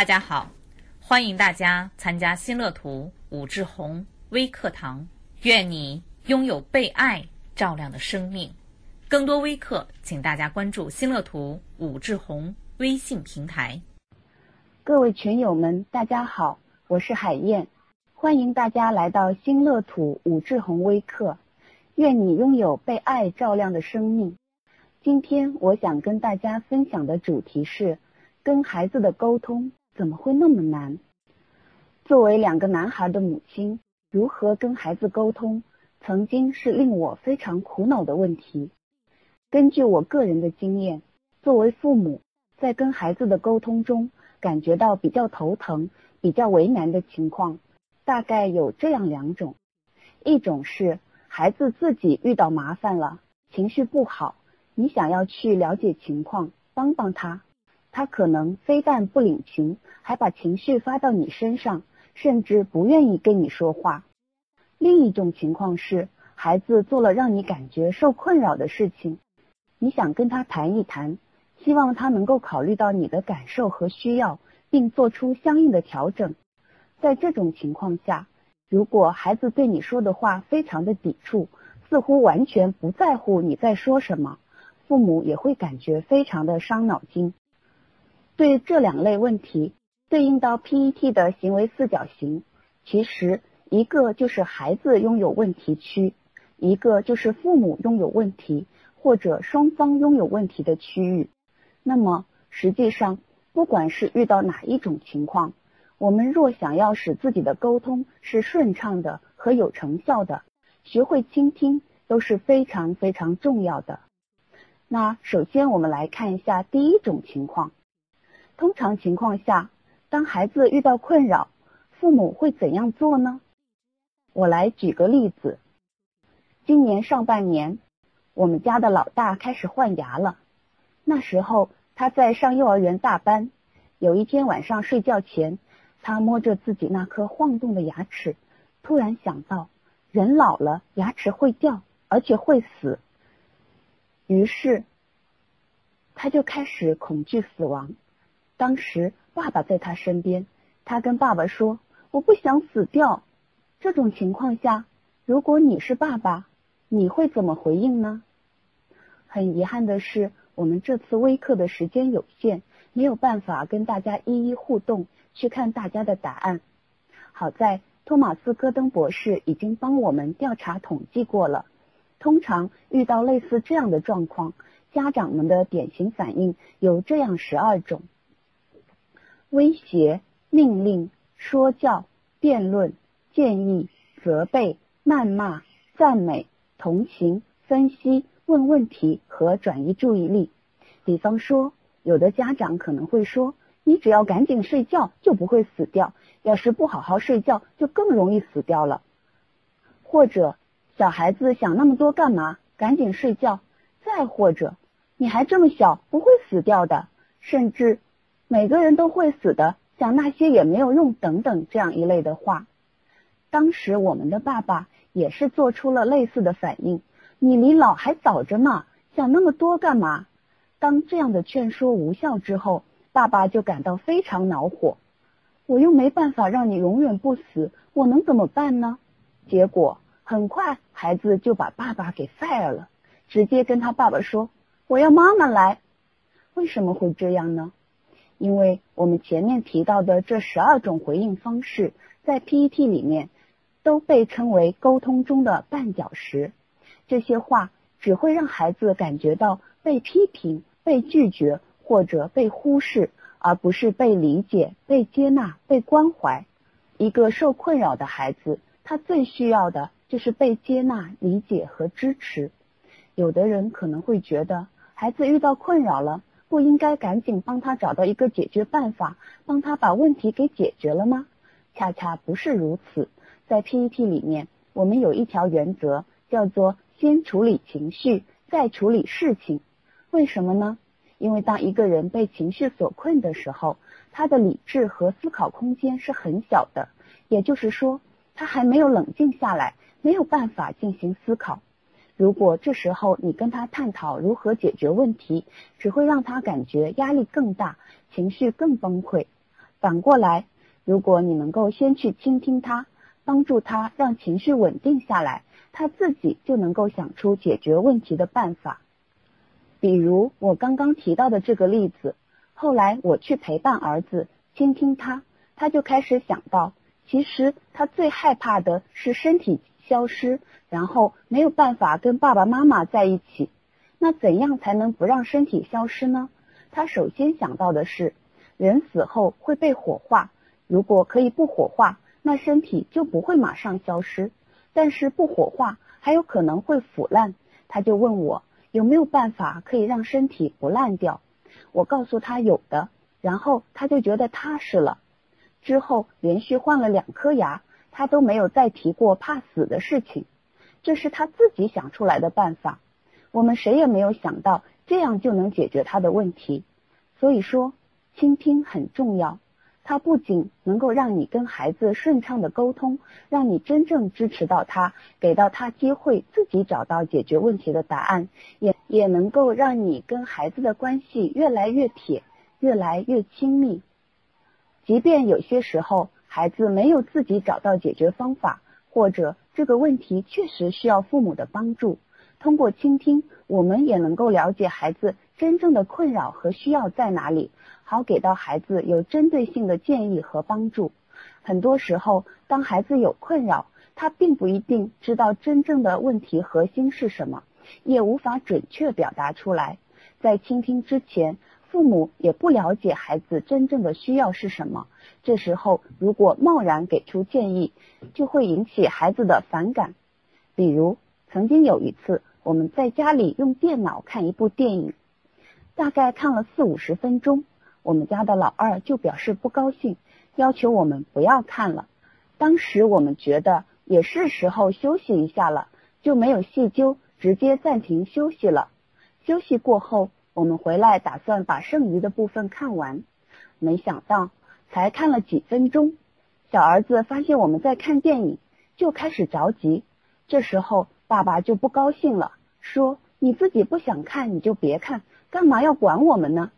大家好，欢迎大家参加新乐图武志红微课堂。愿你拥有被爱照亮的生命。更多微课，请大家关注新乐图武志红微信平台。各位群友们，大家好，我是海燕，欢迎大家来到新乐土武志红微课。愿你拥有被爱照亮的生命。今天我想跟大家分享的主题是：跟孩子的沟通怎么会那么难？作为两个男孩的母亲，如何跟孩子沟通，曾经是令我非常苦恼的问题。根据我个人的经验，作为父母，在跟孩子的沟通中，感觉到比较头疼、比较为难的情况，大概有这样两种：一种是孩子自己遇到麻烦了，情绪不好，你想要去了解情况，帮帮他，他可能非但不领情，还把情绪发到你身上，甚至不愿意跟你说话。另一种情况是，孩子做了让你感觉受困扰的事情，你想跟他谈一谈。希望他能够考虑到你的感受和需要，并做出相应的调整。在这种情况下，如果孩子对你说的话非常的抵触，似乎完全不在乎你在说什么，父母也会感觉非常的伤脑筋。对这两类问题，对应到 PET 的行为四角形，其实一个就是孩子拥有问题区，一个就是父母拥有问题或者双方拥有问题的区域。那么，实际上，不管是遇到哪一种情况，我们若想要使自己的沟通是顺畅的和有成效的，学会倾听都是非常非常重要的。那首先，我们来看一下第一种情况。通常情况下，当孩子遇到困扰，父母会怎样做呢？我来举个例子。今年上半年，我们家的老大开始换牙了。那时候他在上幼儿园大班，有一天晚上睡觉前，他摸着自己那颗晃动的牙齿，突然想到，人老了牙齿会掉，而且会死。于是他就开始恐惧死亡。当时爸爸在他身边，他跟爸爸说：“我不想死掉。”这种情况下，如果你是爸爸，你会怎么回应呢？很遗憾的是。我们这次微课的时间有限，没有办法跟大家一一互动，去看大家的答案。好在托马斯·戈登博士已经帮我们调查统计过了。通常遇到类似这样的状况，家长们的典型反应有这样十二种：威胁、命令、说教、辩论、建议、责备、谩骂、赞美、同情、分析。问问题和转移注意力，比方说，有的家长可能会说：“你只要赶紧睡觉，就不会死掉；要是不好好睡觉，就更容易死掉了。”或者，小孩子想那么多干嘛？赶紧睡觉。再或者，你还这么小，不会死掉的。甚至，每个人都会死的，想那些也没有用。等等，这样一类的话。当时，我们的爸爸也是做出了类似的反应。你离老还早着呢，想那么多干嘛？当这样的劝说无效之后，爸爸就感到非常恼火。我又没办法让你永远不死，我能怎么办呢？结果很快，孩子就把爸爸给 fire 了，直接跟他爸爸说：“我要妈妈来。”为什么会这样呢？因为我们前面提到的这十二种回应方式，在 PET 里面都被称为沟通中的绊脚石。这些话只会让孩子感觉到被批评、被拒绝或者被忽视，而不是被理解、被接纳、被关怀。一个受困扰的孩子，他最需要的就是被接纳、理解和支持。有的人可能会觉得，孩子遇到困扰了，不应该赶紧帮他找到一个解决办法，帮他把问题给解决了吗？恰恰不是如此。在 PET 里面，我们有一条原则，叫做。先处理情绪，再处理事情，为什么呢？因为当一个人被情绪所困的时候，他的理智和思考空间是很小的，也就是说，他还没有冷静下来，没有办法进行思考。如果这时候你跟他探讨如何解决问题，只会让他感觉压力更大，情绪更崩溃。反过来，如果你能够先去倾听他，帮助他让情绪稳定下来，他自己就能够想出解决问题的办法。比如我刚刚提到的这个例子，后来我去陪伴儿子，倾听他，他就开始想到，其实他最害怕的是身体消失，然后没有办法跟爸爸妈妈在一起。那怎样才能不让身体消失呢？他首先想到的是，人死后会被火化，如果可以不火化，那身体就不会马上消失。但是不火化还有可能会腐烂，他就问我。有没有办法可以让身体不烂掉？我告诉他有的，然后他就觉得踏实了。之后连续换了两颗牙，他都没有再提过怕死的事情。这是他自己想出来的办法，我们谁也没有想到这样就能解决他的问题。所以说，倾听很重要。它不仅能够让你跟孩子顺畅的沟通，让你真正支持到他，给到他机会自己找到解决问题的答案，也也能够让你跟孩子的关系越来越铁，越来越亲密。即便有些时候孩子没有自己找到解决方法，或者这个问题确实需要父母的帮助，通过倾听，我们也能够了解孩子真正的困扰和需要在哪里。好给到孩子有针对性的建议和帮助。很多时候，当孩子有困扰，他并不一定知道真正的问题核心是什么，也无法准确表达出来。在倾听之前，父母也不了解孩子真正的需要是什么。这时候，如果贸然给出建议，就会引起孩子的反感。比如，曾经有一次，我们在家里用电脑看一部电影，大概看了四五十分钟。我们家的老二就表示不高兴，要求我们不要看了。当时我们觉得也是时候休息一下了，就没有细究，直接暂停休息了。休息过后，我们回来打算把剩余的部分看完，没想到才看了几分钟，小儿子发现我们在看电影，就开始着急。这时候爸爸就不高兴了，说：“你自己不想看你就别看，干嘛要管我们呢？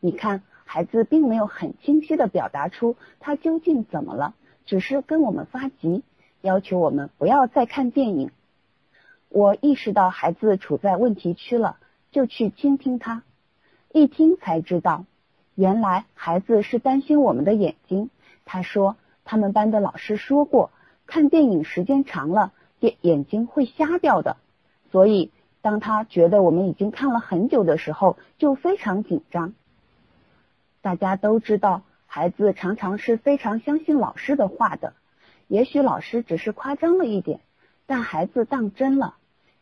你看。”孩子并没有很清晰的表达出他究竟怎么了，只是跟我们发急，要求我们不要再看电影。我意识到孩子处在问题区了，就去倾听他。一听才知道，原来孩子是担心我们的眼睛。他说，他们班的老师说过，看电影时间长了，眼眼睛会瞎掉的。所以，当他觉得我们已经看了很久的时候，就非常紧张。大家都知道，孩子常常是非常相信老师的话的。也许老师只是夸张了一点，但孩子当真了。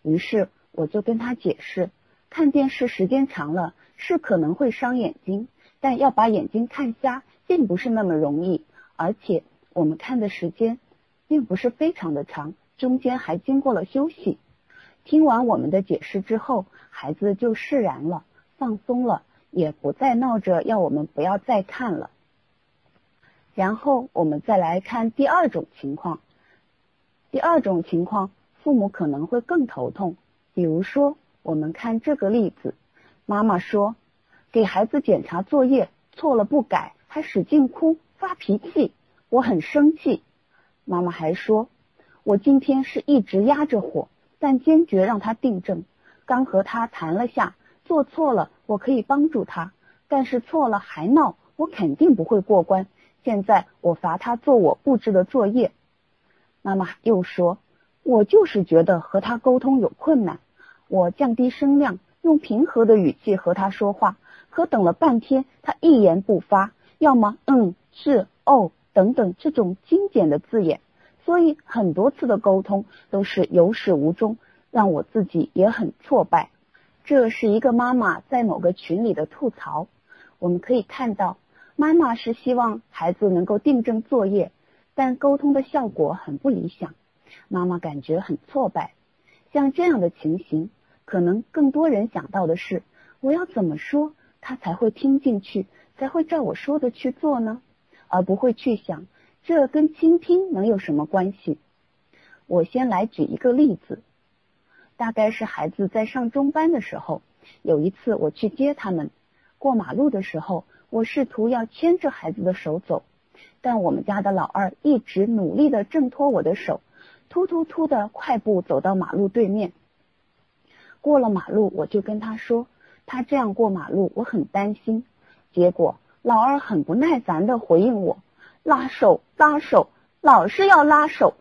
于是我就跟他解释，看电视时间长了是可能会伤眼睛，但要把眼睛看瞎并不是那么容易。而且我们看的时间并不是非常的长，中间还经过了休息。听完我们的解释之后，孩子就释然了，放松了。也不再闹着要我们不要再看了。然后我们再来看第二种情况。第二种情况，父母可能会更头痛。比如说，我们看这个例子：妈妈说，给孩子检查作业错了不改，还使劲哭发脾气，我很生气。妈妈还说，我今天是一直压着火，但坚决让他订正。刚和他谈了下。做错了，我可以帮助他，但是错了还闹，我肯定不会过关。现在我罚他做我布置的作业。妈妈又说，我就是觉得和他沟通有困难。我降低声量，用平和的语气和他说话，可等了半天，他一言不发，要么嗯是哦等等这种精简的字眼，所以很多次的沟通都是有始无终，让我自己也很挫败。这是一个妈妈在某个群里的吐槽。我们可以看到，妈妈是希望孩子能够订正作业，但沟通的效果很不理想，妈妈感觉很挫败。像这样的情形，可能更多人想到的是：我要怎么说他才会听进去，才会照我说的去做呢？而不会去想这跟倾听能有什么关系。我先来举一个例子。大概是孩子在上中班的时候，有一次我去接他们，过马路的时候，我试图要牵着孩子的手走，但我们家的老二一直努力的挣脱我的手，突突突的快步走到马路对面。过了马路，我就跟他说，他这样过马路，我很担心。结果老二很不耐烦的回应我：“拉手，拉手，老是要拉手。”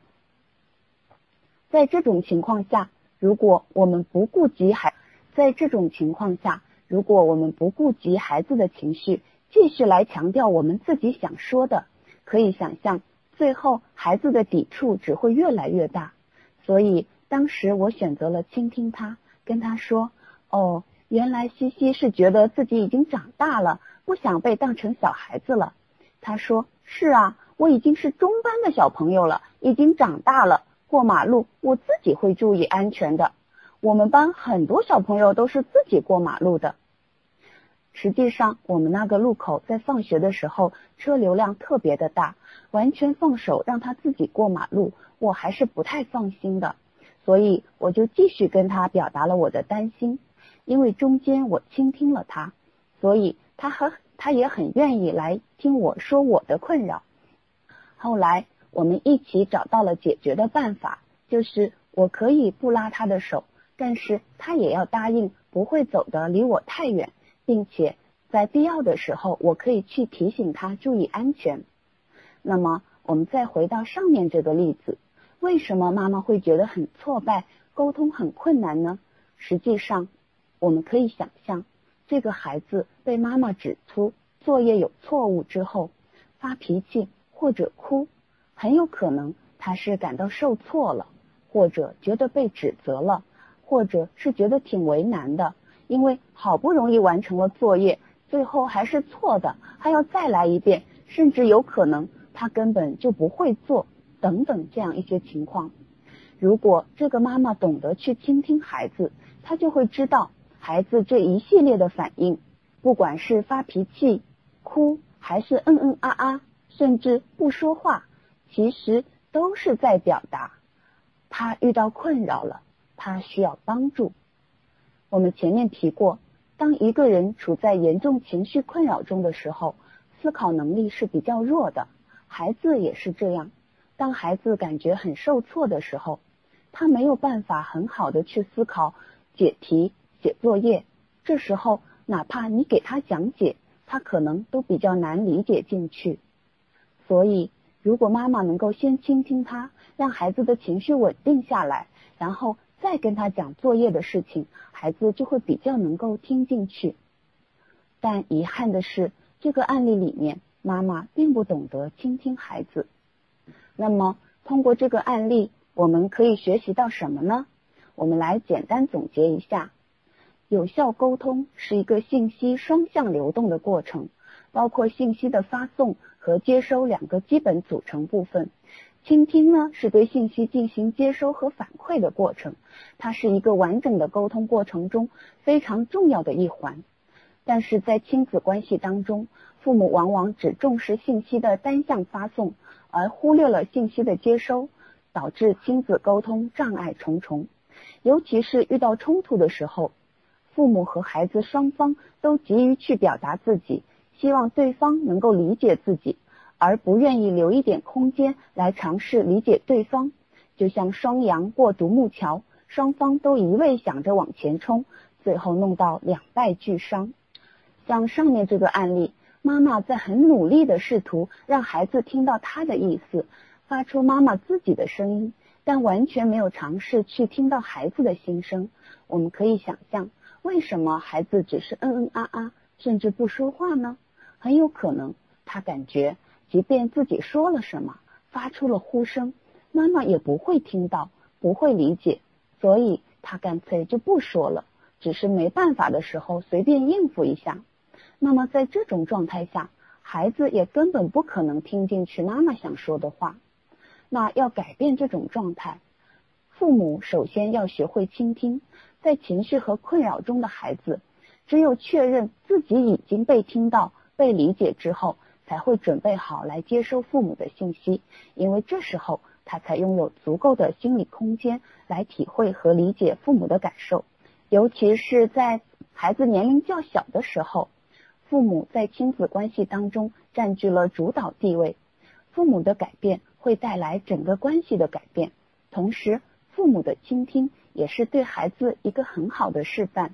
在这种情况下，如果我们不顾及孩，在这种情况下，如果我们不顾及孩子的情绪，继续来强调我们自己想说的，可以想象，最后孩子的抵触只会越来越大。所以当时我选择了倾听他。跟他说：“哦，原来西西是觉得自己已经长大了，不想被当成小孩子了。”他说：“是啊，我已经是中班的小朋友了，已经长大了，过马路我自己会注意安全的。我们班很多小朋友都是自己过马路的。实际上，我们那个路口在放学的时候车流量特别的大，完全放手让他自己过马路，我还是不太放心的。”所以我就继续跟他表达了我的担心，因为中间我倾听了他，所以他和他也很愿意来听我说我的困扰。后来我们一起找到了解决的办法，就是我可以不拉他的手，但是他也要答应不会走的离我太远，并且在必要的时候我可以去提醒他注意安全。那么我们再回到上面这个例子。为什么妈妈会觉得很挫败，沟通很困难呢？实际上，我们可以想象，这个孩子被妈妈指出作业有错误之后，发脾气或者哭，很有可能他是感到受挫了，或者觉得被指责了，或者是觉得挺为难的，因为好不容易完成了作业，最后还是错的，还要再来一遍，甚至有可能他根本就不会做。等等，这样一些情况，如果这个妈妈懂得去倾听孩子，她就会知道孩子这一系列的反应，不管是发脾气、哭，还是嗯嗯啊啊，甚至不说话，其实都是在表达他遇到困扰了，他需要帮助。我们前面提过，当一个人处在严重情绪困扰中的时候，思考能力是比较弱的，孩子也是这样。当孩子感觉很受挫的时候，他没有办法很好的去思考、解题、写作业。这时候，哪怕你给他讲解，他可能都比较难理解进去。所以，如果妈妈能够先倾听他，让孩子的情绪稳定下来，然后再跟他讲作业的事情，孩子就会比较能够听进去。但遗憾的是，这个案例里面，妈妈并不懂得倾听孩子。那么，通过这个案例，我们可以学习到什么呢？我们来简单总结一下：有效沟通是一个信息双向流动的过程，包括信息的发送和接收两个基本组成部分。倾听呢，是对信息进行接收和反馈的过程，它是一个完整的沟通过程中非常重要的一环。但是在亲子关系当中，父母往往只重视信息的单向发送。而忽略了信息的接收，导致亲子沟通障碍重重。尤其是遇到冲突的时候，父母和孩子双方都急于去表达自己，希望对方能够理解自己，而不愿意留一点空间来尝试理解对方。就像双阳过独木桥，双方都一味想着往前冲，最后弄到两败俱伤。像上面这个案例。妈妈在很努力的试图让孩子听到她的意思，发出妈妈自己的声音，但完全没有尝试去听到孩子的心声。我们可以想象，为什么孩子只是嗯嗯啊啊，甚至不说话呢？很有可能他感觉，即便自己说了什么，发出了呼声，妈妈也不会听到，不会理解，所以他干脆就不说了，只是没办法的时候随便应付一下。那么在这种状态下，孩子也根本不可能听进去妈妈想说的话。那要改变这种状态，父母首先要学会倾听。在情绪和困扰中的孩子，只有确认自己已经被听到、被理解之后，才会准备好来接收父母的信息。因为这时候他才拥有足够的心理空间来体会和理解父母的感受，尤其是在孩子年龄较小的时候。父母在亲子关系当中占据了主导地位。父母的改变会带来整个关系的改变，同时父母的倾听也是对孩子一个很好的示范。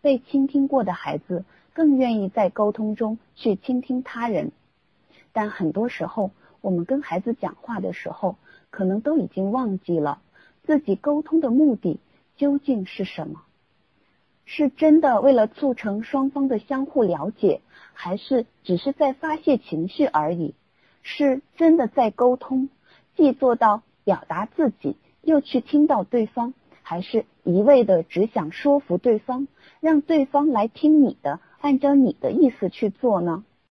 被倾听过的孩子更愿意在沟通中去倾听他人。但很多时候，我们跟孩子讲话的时候，可能都已经忘记了自己沟通的目的究竟是什么。是真的为了促成双方的相互了解，还是只是在发泄情绪而已？是真的在沟通，既做到表达自己，又去听到对方，还是一味的只想说服对方，让对方来听你的，按照你的意思去做呢？